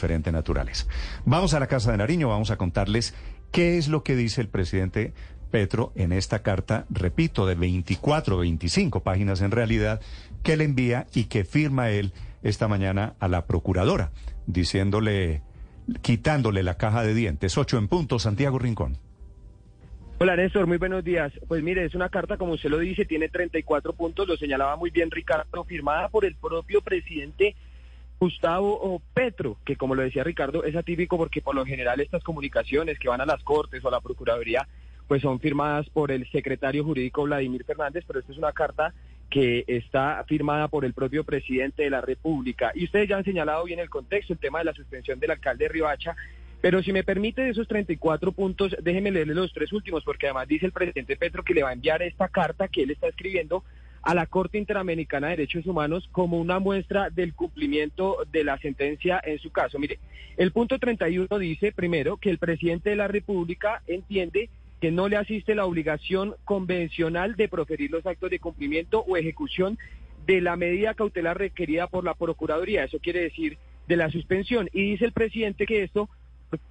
diferente naturaleza. Vamos a la Casa de Nariño, vamos a contarles qué es lo que dice el presidente Petro en esta carta, repito, de 24, 25 páginas en realidad, que le envía y que firma él esta mañana a la procuradora, diciéndole, quitándole la caja de dientes. Ocho en punto, Santiago Rincón. Hola Néstor, muy buenos días. Pues mire, es una carta, como usted lo dice, tiene 34 puntos, lo señalaba muy bien Ricardo, firmada por el propio presidente Gustavo Petro, que como lo decía Ricardo, es atípico porque por lo general estas comunicaciones que van a las Cortes o a la Procuraduría, pues son firmadas por el secretario jurídico Vladimir Fernández, pero esta es una carta que está firmada por el propio presidente de la República. Y ustedes ya han señalado bien el contexto, el tema de la suspensión del alcalde de Riohacha, pero si me permite, de esos 34 puntos, déjeme leerle los tres últimos, porque además dice el presidente Petro que le va a enviar esta carta que él está escribiendo a la Corte Interamericana de Derechos Humanos como una muestra del cumplimiento de la sentencia en su caso. Mire, el punto 31 dice, primero, que el presidente de la República entiende que no le asiste la obligación convencional de proferir los actos de cumplimiento o ejecución de la medida cautelar requerida por la Procuraduría. Eso quiere decir de la suspensión. Y dice el presidente que esto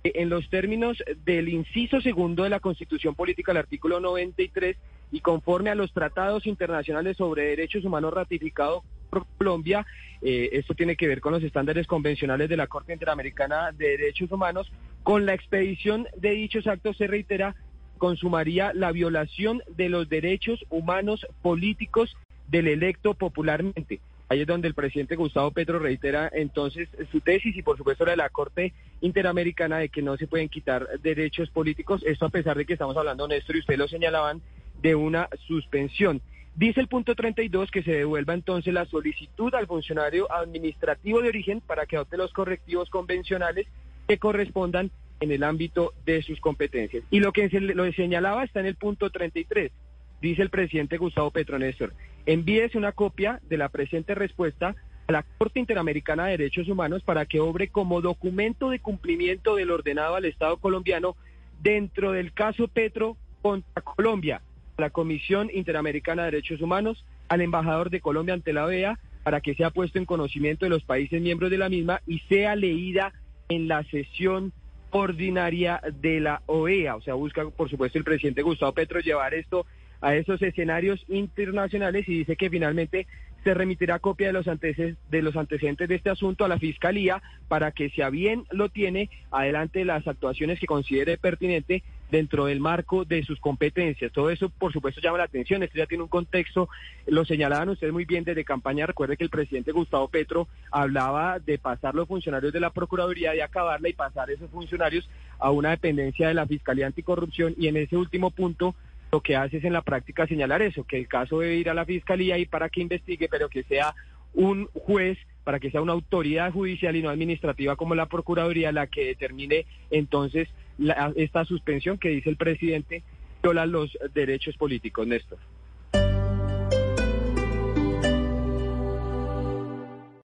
en los términos del inciso segundo de la Constitución Política, el artículo 93, y conforme a los tratados internacionales sobre derechos humanos ratificados por Colombia, eh, esto tiene que ver con los estándares convencionales de la Corte Interamericana de Derechos Humanos, con la expedición de dichos actos se reitera, consumaría la violación de los derechos humanos políticos del electo popularmente. Ahí es donde el presidente Gustavo Petro reitera entonces su tesis y por supuesto la de la Corte Interamericana de que no se pueden quitar derechos políticos, esto a pesar de que estamos hablando, Néstor, y ustedes lo señalaban, de una suspensión. Dice el punto 32 que se devuelva entonces la solicitud al funcionario administrativo de origen para que adopte los correctivos convencionales que correspondan en el ámbito de sus competencias. Y lo que se, lo señalaba está en el punto 33 dice el presidente Gustavo Petro Néstor, envíese una copia de la presente respuesta a la Corte Interamericana de Derechos Humanos para que obre como documento de cumplimiento del ordenado al Estado colombiano dentro del caso Petro contra Colombia, a la Comisión Interamericana de Derechos Humanos, al embajador de Colombia ante la OEA, para que sea puesto en conocimiento de los países miembros de la misma y sea leída en la sesión ordinaria de la OEA. O sea, busca, por supuesto, el presidente Gustavo Petro llevar esto a esos escenarios internacionales y dice que finalmente se remitirá copia de los, antecedentes, de los antecedentes de este asunto a la Fiscalía para que, si a bien lo tiene, adelante las actuaciones que considere pertinente dentro del marco de sus competencias. Todo eso, por supuesto, llama la atención. Esto ya tiene un contexto, lo señalaban ustedes muy bien desde campaña. Recuerde que el presidente Gustavo Petro hablaba de pasar los funcionarios de la Procuraduría, de acabarla y pasar esos funcionarios a una dependencia de la Fiscalía Anticorrupción. Y en ese último punto, lo que hace es en la práctica señalar eso, que el caso debe ir a la fiscalía y para que investigue, pero que sea un juez, para que sea una autoridad judicial y no administrativa como la Procuraduría la que determine entonces esta suspensión que dice el presidente viola los derechos políticos, Néstor.